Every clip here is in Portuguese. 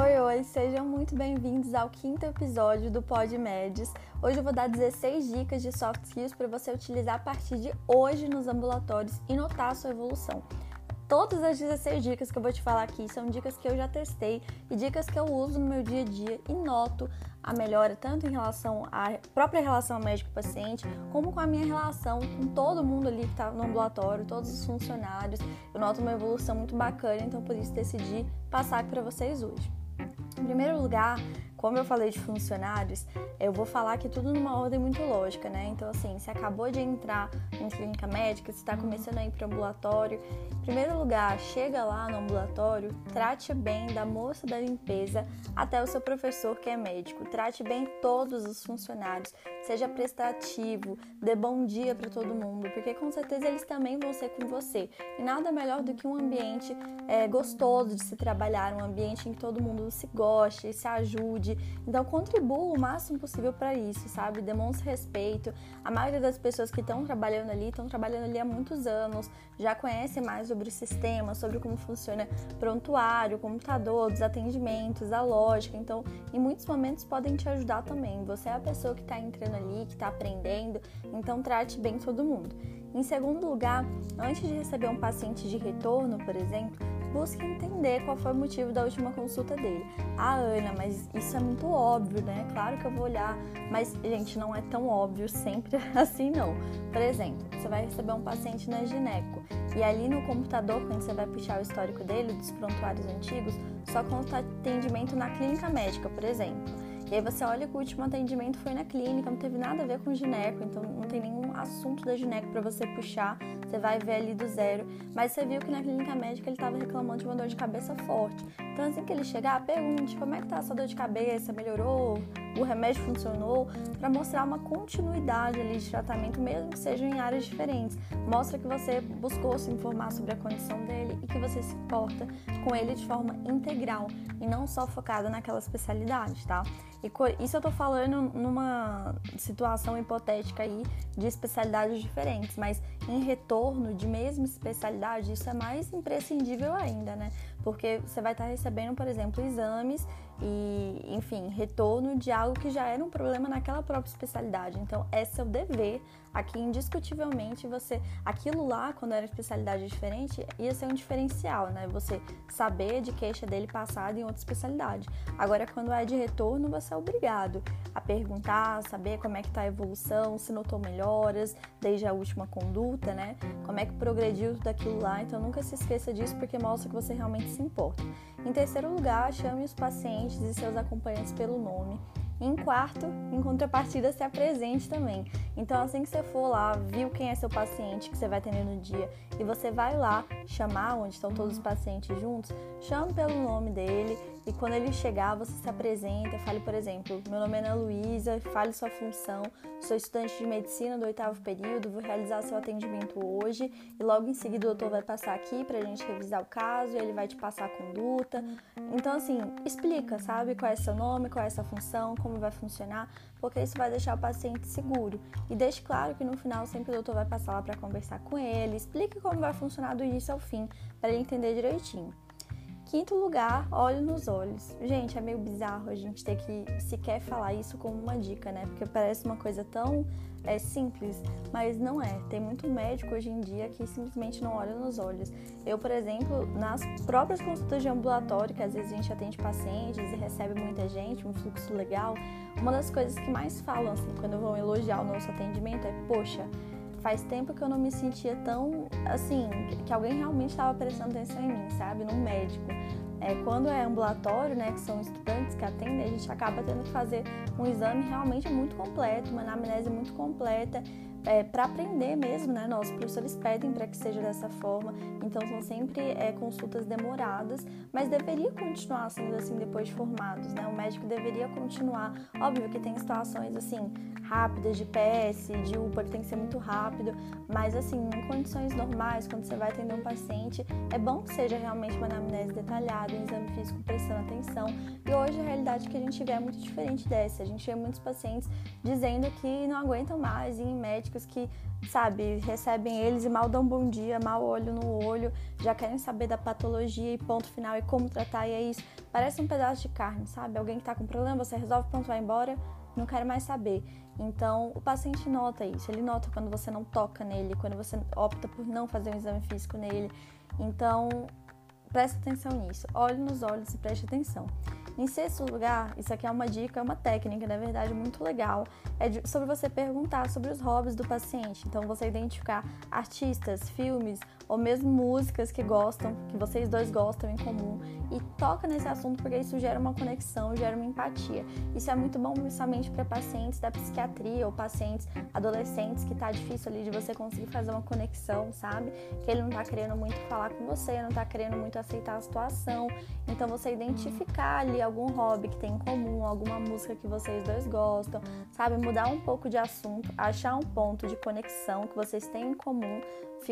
Oi, oi, sejam muito bem-vindos ao quinto episódio do Pod. Hoje eu vou dar 16 dicas de soft skills para você utilizar a partir de hoje nos ambulatórios e notar a sua evolução. Todas as 16 dicas que eu vou te falar aqui são dicas que eu já testei e dicas que eu uso no meu dia a dia e noto a melhora tanto em relação à própria relação médico-paciente, como com a minha relação com todo mundo ali que está no ambulatório, todos os funcionários. Eu noto uma evolução muito bacana, então por isso decidi passar aqui para vocês hoje. Em primeiro lugar, como eu falei de funcionários, eu vou falar que tudo numa ordem muito lógica, né? Então, assim, se acabou de entrar em clínica médica, se está começando a ir para o ambulatório, em primeiro lugar, chega lá no ambulatório, trate bem da moça da limpeza até o seu professor que é médico. Trate bem todos os funcionários, seja prestativo, dê bom dia para todo mundo, porque com certeza eles também vão ser com você. E nada melhor do que um ambiente é, gostoso de se trabalhar, um ambiente em que todo mundo se goste, se ajude então contribua o máximo possível para isso, sabe? Demonstre respeito. A maioria das pessoas que estão trabalhando ali estão trabalhando ali há muitos anos, já conhecem mais sobre o sistema, sobre como funciona prontuário, computador, os atendimentos, a lógica. Então, em muitos momentos podem te ajudar também. Você é a pessoa que está entrando ali, que está aprendendo, então trate bem todo mundo. Em segundo lugar, antes de receber um paciente de retorno, por exemplo, busque entender qual foi o motivo da última consulta dele. Ah, Ana, mas isso é muito óbvio, né? Claro que eu vou olhar, mas, gente, não é tão óbvio sempre assim, não. Por exemplo, você vai receber um paciente na gineco e ali no computador, quando você vai puxar o histórico dele, dos prontuários antigos, só conta atendimento na clínica médica, por exemplo. E aí você olha que o último atendimento foi na clínica, não teve nada a ver com gineco, então não tem nenhum assunto da gineco para você puxar, você vai ver ali do zero. Mas você viu que na clínica médica ele estava reclamando de uma dor de cabeça forte. Então assim que ele chegar, pergunte como é que tá essa dor de cabeça, melhorou? O remédio funcionou? Para mostrar uma continuidade ali de tratamento, mesmo que sejam em áreas diferentes. Mostra que você buscou se informar sobre a condição dele e que você se importa com ele de forma integral e não só focada naquela especialidade, tá? E isso eu tô falando numa situação hipotética aí de especialidades diferentes, mas em retorno de mesma especialidade, isso é mais imprescindível ainda, né? Porque você vai estar recebendo, por exemplo, exames e, enfim, retorno de algo que já era um problema naquela própria especialidade. Então, é seu dever, aqui indiscutivelmente, você. Aquilo lá, quando era especialidade diferente, ia ser um diferencial, né? Você saber de queixa dele passada em outra especialidade. Agora, quando é de retorno, você é obrigado a perguntar, saber como é que tá a evolução, se notou melhoras desde a última conduta, né? Como é que progrediu tudo aquilo lá. Então, nunca se esqueça disso, porque mostra que você realmente se importa. Em terceiro lugar, chame os pacientes e seus acompanhantes pelo nome. Em quarto, em contrapartida, se apresente também. Então, assim que você for lá, viu quem é seu paciente que você vai atender no dia e você vai lá chamar onde estão todos os pacientes juntos, chame pelo nome dele e quando ele chegar, você se apresenta, fale, por exemplo, meu nome é Ana Luísa, fale sua função, sou estudante de medicina do oitavo período, vou realizar seu atendimento hoje e logo em seguida o doutor vai passar aqui pra gente revisar o caso e ele vai te passar a conduta. Então, assim, explica, sabe, qual é seu nome, qual é essa função, como vai funcionar, porque isso vai deixar o paciente seguro. E deixe claro que no final sempre o doutor vai passar lá para conversar com ele, explique como vai funcionar do início ao fim, para ele entender direitinho. Quinto lugar, olho nos olhos. Gente, é meio bizarro a gente ter que sequer falar isso como uma dica, né? Porque parece uma coisa tão é, simples, mas não é. Tem muito médico hoje em dia que simplesmente não olha nos olhos. Eu, por exemplo, nas próprias consultas de ambulatório, que às vezes a gente atende pacientes e recebe muita gente, um fluxo legal, uma das coisas que mais falam, assim, quando vão elogiar o nosso atendimento é: poxa faz tempo que eu não me sentia tão assim, que alguém realmente estava prestando atenção em mim, sabe? Num médico. É, quando é ambulatório, né, que são estudantes que atendem, a gente acaba tendo que fazer um exame realmente muito completo, uma anamnese muito completa é, para aprender mesmo, né? Nossos professores pedem para que seja dessa forma, então são sempre é, consultas demoradas, mas deveria continuar sendo assim depois de formados, né? O médico deveria continuar. Óbvio que tem situações assim rápidas de PS, de UPA que tem que ser muito rápido, mas assim em condições normais, quando você vai atender um paciente, é bom que seja realmente uma anamnese detalhada, um exame físico prestando atenção. E hoje a realidade que a gente vê é muito diferente dessa. A gente vê muitos pacientes dizendo que não aguentam mais ir em médico médicos que, sabe, recebem eles e mal dão bom dia, mal olho no olho, já querem saber da patologia e ponto final e como tratar, e é isso. Parece um pedaço de carne, sabe? Alguém que tá com problema, você resolve, ponto, vai embora, não quero mais saber. Então, o paciente nota isso, ele nota quando você não toca nele, quando você opta por não fazer um exame físico nele. Então, preste atenção nisso, olhe nos olhos e preste atenção. Em sexto lugar, isso aqui é uma dica, é uma técnica, na verdade, muito legal. É de, sobre você perguntar sobre os hobbies do paciente. Então, você identificar artistas, filmes ou mesmo músicas que gostam, que vocês dois gostam em comum, e toca nesse assunto porque isso gera uma conexão, gera uma empatia. Isso é muito bom principalmente para pacientes da psiquiatria ou pacientes adolescentes que tá difícil ali de você conseguir fazer uma conexão, sabe? Que ele não tá querendo muito falar com você, não tá querendo muito aceitar a situação. Então você identificar ali algum hobby que tem em comum, alguma música que vocês dois gostam, sabe? Mudar um pouco de assunto, achar um ponto de conexão que vocês têm em comum,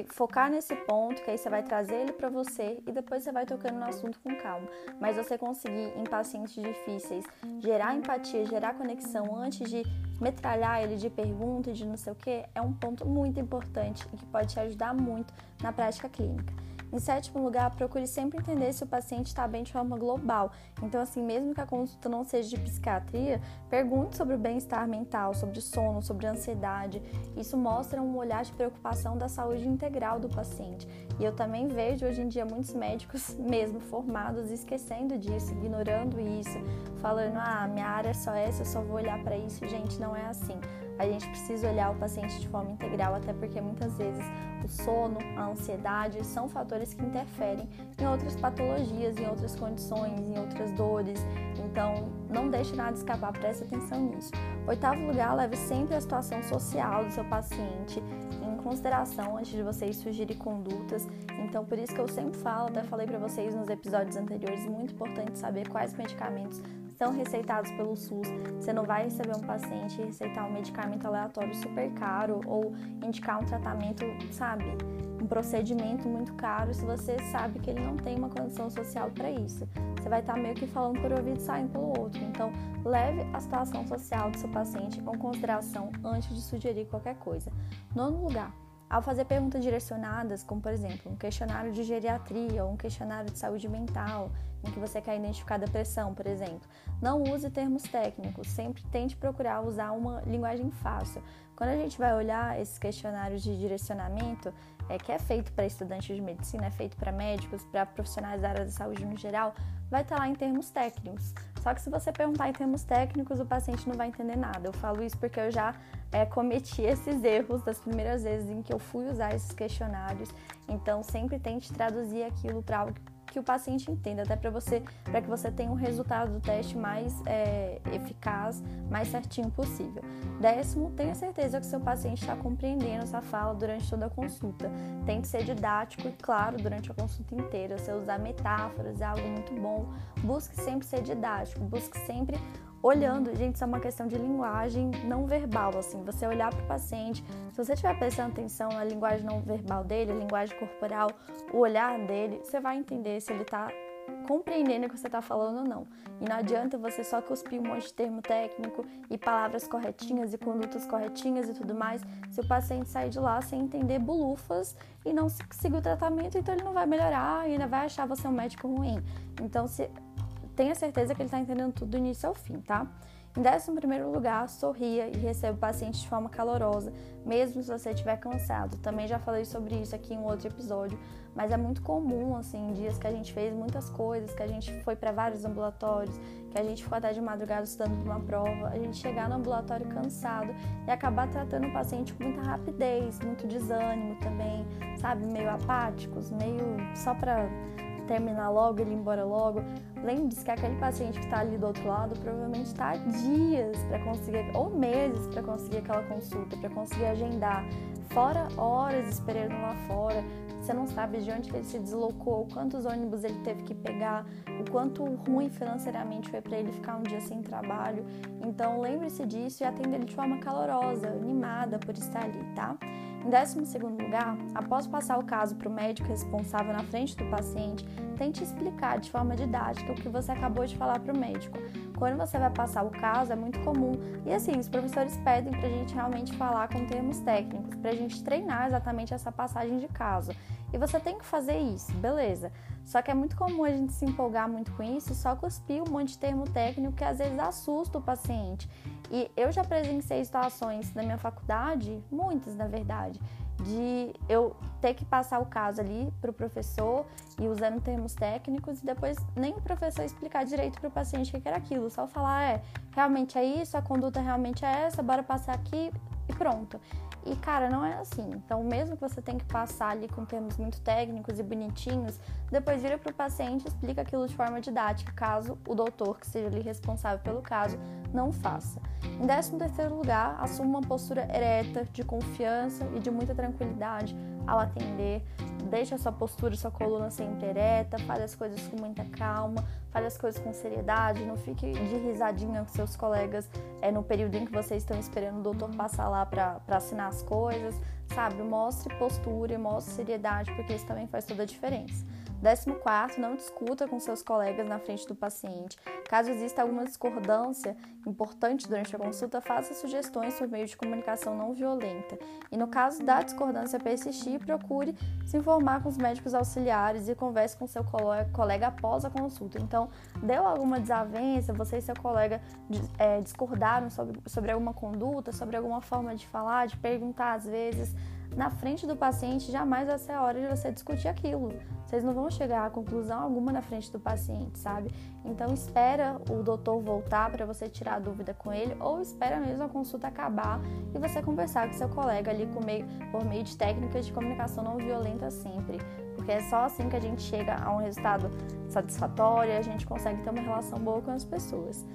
focar nesse ponto, que aí você vai trazer ele para você e depois você vai tocando no assunto com calma. Mas você conseguir em pacientes difíceis gerar empatia, gerar conexão antes de metralhar ele de pergunta e de não sei o que, é um ponto muito importante e que pode te ajudar muito na prática clínica. Em sétimo lugar, procure sempre entender se o paciente está bem de forma global. Então, assim, mesmo que a consulta não seja de psiquiatria, pergunte sobre o bem-estar mental, sobre sono, sobre ansiedade. Isso mostra um olhar de preocupação da saúde integral do paciente. E eu também vejo hoje em dia muitos médicos, mesmo formados, esquecendo disso, ignorando isso, falando: ah, minha área é só essa, eu só vou olhar para isso. Gente, não é assim a gente precisa olhar o paciente de forma integral, até porque muitas vezes o sono, a ansiedade são fatores que interferem em outras patologias, em outras condições, em outras dores. Então, não deixe nada escapar, preste atenção nisso. Oitavo lugar, leve sempre a situação social do seu paciente em consideração antes de vocês sugerir condutas. Então, por isso que eu sempre falo, até falei para vocês nos episódios anteriores, muito importante saber quais medicamentos são receitados pelo SUS. Você não vai receber um paciente e receitar um medicamento aleatório super caro ou indicar um tratamento, sabe, um procedimento muito caro se você sabe que ele não tem uma condição social para isso. Você vai estar meio que falando por ouvido e saindo pelo outro. Então, leve a situação social do seu paciente com consideração antes de sugerir qualquer coisa. Nono lugar, ao fazer perguntas direcionadas, como por exemplo, um questionário de geriatria ou um questionário de saúde mental, em que você quer identificar depressão, por exemplo, não use termos técnicos, sempre tente procurar usar uma linguagem fácil. Quando a gente vai olhar esses questionários de direcionamento, é, que é feito para estudantes de medicina, é feito para médicos, para profissionais da área da saúde no geral, vai estar tá lá em termos técnicos. Só que se você perguntar em termos técnicos, o paciente não vai entender nada. Eu falo isso porque eu já é, cometi esses erros das primeiras vezes em que eu fui usar esses questionários. Então, sempre tente traduzir aquilo para algo que o paciente entenda, até para você, para que você tenha um resultado do teste mais é, eficaz, mais certinho possível. Décimo, tenha certeza que seu paciente está compreendendo essa fala durante toda a consulta. Tem que ser didático e claro durante a consulta inteira. Você usar metáforas é algo muito bom. Busque sempre ser didático, busque sempre olhando, gente, isso é uma questão de linguagem não verbal, assim, você olhar para o paciente, se você estiver prestando atenção na linguagem não verbal dele, a linguagem corporal, o olhar dele, você vai entender se ele está compreendendo o que você está falando ou não. E não adianta você só cuspir um monte de termo técnico e palavras corretinhas e condutas corretinhas e tudo mais, se o paciente sair de lá sem entender bulufas e não seguir o tratamento, então ele não vai melhorar e ainda vai achar você um médico ruim. Então, se tenha certeza que ele está entendendo tudo do início ao fim, tá? Em décimo primeiro lugar, sorria e receba o paciente de forma calorosa, mesmo se você estiver cansado. Também já falei sobre isso aqui em um outro episódio, mas é muito comum, assim, dias que a gente fez muitas coisas, que a gente foi para vários ambulatórios, que a gente ficou até de madrugada estudando uma prova, a gente chegar no ambulatório cansado e acabar tratando o paciente com muita rapidez, muito desânimo também, sabe? Meio apáticos, meio só para terminar logo, ele ir embora logo. Lembre-se que aquele paciente que está ali do outro lado provavelmente está dias para conseguir, ou meses para conseguir aquela consulta, para conseguir agendar, fora horas esperando lá fora. Você não sabe de onde ele se deslocou, quantos ônibus ele teve que pegar, o quanto ruim financeiramente foi para ele ficar um dia sem trabalho. Então lembre-se disso e atenda ele de forma calorosa, animada por estar ali, tá? Em 12 lugar, após passar o caso para o médico responsável na frente do paciente, tente explicar de forma didática o que você acabou de falar para o médico. Quando você vai passar o caso, é muito comum. E assim, os professores pedem para a gente realmente falar com termos técnicos, para a gente treinar exatamente essa passagem de caso. E você tem que fazer isso, beleza. Só que é muito comum a gente se empolgar muito com isso e só cuspir um monte de termo técnico que às vezes assusta o paciente. E eu já presenciei situações na minha faculdade, muitas na verdade, de eu ter que passar o caso ali para o professor e usando termos técnicos e depois nem o professor explicar direito para o paciente o que era aquilo, só falar, é, realmente é isso, a conduta realmente é essa, bora passar aqui e pronto. E, cara, não é assim. Então, mesmo que você tenha que passar ali com termos muito técnicos e bonitinhos, depois vira para o paciente e explica aquilo de forma didática, caso o doutor, que seja ali responsável pelo caso, não faça. Em 13 terceiro lugar, assuma uma postura ereta, de confiança e de muita tranquilidade ao atender. Deixe a sua postura, sua coluna sempre ereta, fale as coisas com muita calma, fale as coisas com seriedade, não fique de risadinha com seus colegas é, no período em que vocês estão esperando o doutor passar lá para assinar as coisas, sabe? Mostre postura mostre seriedade, porque isso também faz toda a diferença. 14. Não discuta com seus colegas na frente do paciente. Caso exista alguma discordância importante durante a consulta, faça sugestões por meio de comunicação não violenta. E no caso da discordância persistir, procure se informar com os médicos auxiliares e converse com seu colega após a consulta. Então, deu alguma desavença, você e seu colega é, discordaram sobre, sobre alguma conduta, sobre alguma forma de falar, de perguntar às vezes na frente do paciente, jamais vai ser a hora de você discutir aquilo. Vocês não vão chegar a conclusão alguma na frente do paciente, sabe? Então espera o doutor voltar para você tirar a dúvida com ele ou espera mesmo a consulta acabar e você conversar com seu colega ali por meio, por meio de técnicas de comunicação não violenta sempre. Porque é só assim que a gente chega a um resultado satisfatório e a gente consegue ter uma relação boa com as pessoas.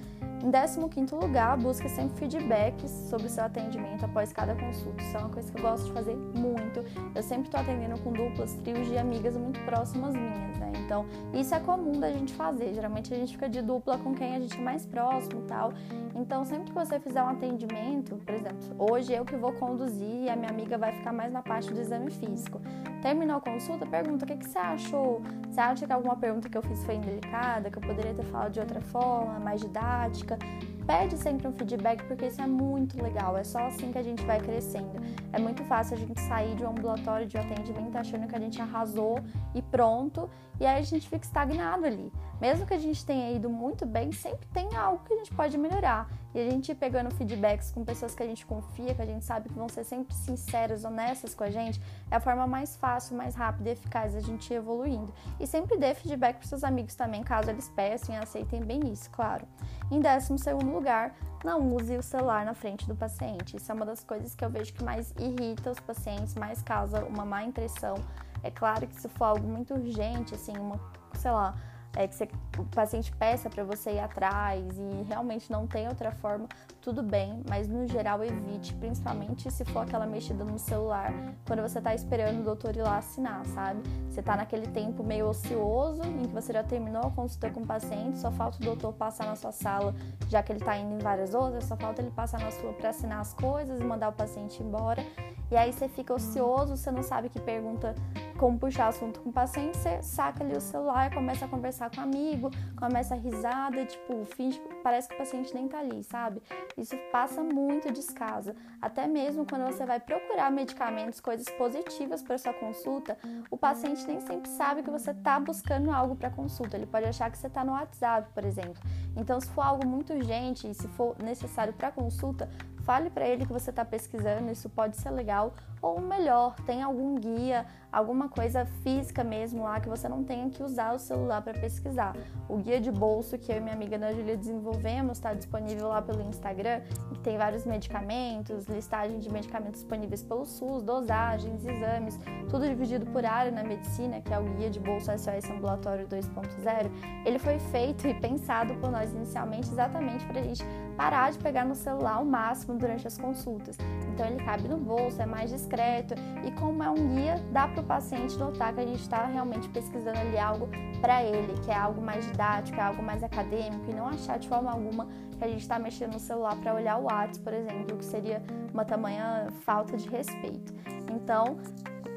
Em 15 lugar, busque sempre feedbacks sobre o seu atendimento após cada consulta. Isso é uma coisa que eu gosto de fazer muito. Eu sempre estou atendendo com duplas, trios de amigas muito próximas minhas, né? Então, isso é comum da gente fazer. Geralmente a gente fica de dupla com quem a gente é mais próximo e tal. Então, sempre que você fizer um atendimento, por exemplo, hoje eu que vou conduzir e a minha amiga vai ficar mais na parte do exame físico. Terminou a consulta, pergunta o que, que você achou? Você acha que alguma pergunta que eu fiz foi indelicada, que eu poderia ter falado de outra forma, mais didática? Pede sempre um feedback porque isso é muito legal. É só assim que a gente vai crescendo. É muito fácil a gente sair de um ambulatório de atendimento achando que a gente arrasou e pronto, e aí a gente fica estagnado ali. Mesmo que a gente tenha ido muito bem, sempre tem algo que a gente pode melhorar. E a gente pegando feedbacks com pessoas que a gente confia, que a gente sabe que vão ser sempre sinceras, honestas com a gente, é a forma mais fácil, mais rápida e eficaz da gente ir evoluindo. E sempre dê feedback para seus amigos também, caso eles peçam e aceitem bem isso, claro. Em décimo segundo lugar, não use o celular na frente do paciente. Isso é uma das coisas que eu vejo que mais irrita os pacientes, mais causa uma má impressão. É claro que se for algo muito urgente, assim, uma, sei lá, é, que você, o paciente peça para você ir atrás e realmente não tem outra forma, tudo bem, mas no geral evite, principalmente se for aquela mexida no celular, quando você está esperando o doutor ir lá assinar, sabe? Você está naquele tempo meio ocioso, em que você já terminou a consulta com o paciente, só falta o doutor passar na sua sala, já que ele está indo em várias outras, só falta ele passar na sua para assinar as coisas e mandar o paciente embora. E aí você fica ocioso, você não sabe que pergunta como puxar assunto com o paciente, você saca ali o celular, começa a conversar com o amigo, começa a risada tipo, finge, parece que o paciente nem tá ali, sabe? Isso passa muito descaso. Até mesmo quando você vai procurar medicamentos, coisas positivas para sua consulta, o paciente nem sempre sabe que você tá buscando algo para consulta. Ele pode achar que você tá no WhatsApp, por exemplo. Então, se for algo muito urgente e se for necessário para consulta, fale para ele que você está pesquisando, isso pode ser legal. Ou melhor, tem algum guia, alguma coisa física mesmo lá que você não tenha que usar o celular para pesquisar. O guia de bolso que eu e minha amiga Ana Julia desenvolvemos está disponível lá pelo Instagram, que tem vários medicamentos, listagem de medicamentos disponíveis pelo SUS, dosagens, exames, tudo dividido por área na medicina, que é o guia de bolso SOS Ambulatório 2.0. Ele foi feito e pensado por nós inicialmente exatamente para a gente parar de pegar no celular o máximo durante as consultas. Então ele cabe no bolso, é mais discreto e como é um guia, dá para o paciente notar que a gente está realmente pesquisando ali algo para ele, que é algo mais didático, é algo mais acadêmico e não achar de forma alguma que a gente está mexendo no celular para olhar o WhatsApp, por exemplo, que seria uma tamanha falta de respeito. Então,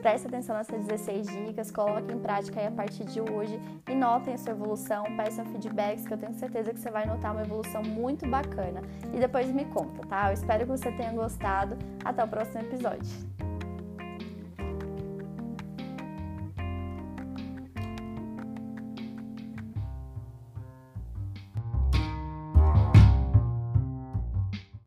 preste atenção nessas 16 dicas, coloque em prática aí a partir de hoje e notem a sua evolução, peçam feedbacks que eu tenho certeza que você vai notar uma evolução muito bacana. E depois me conta, tá? Eu espero que você tenha gostado. Até o próximo episódio.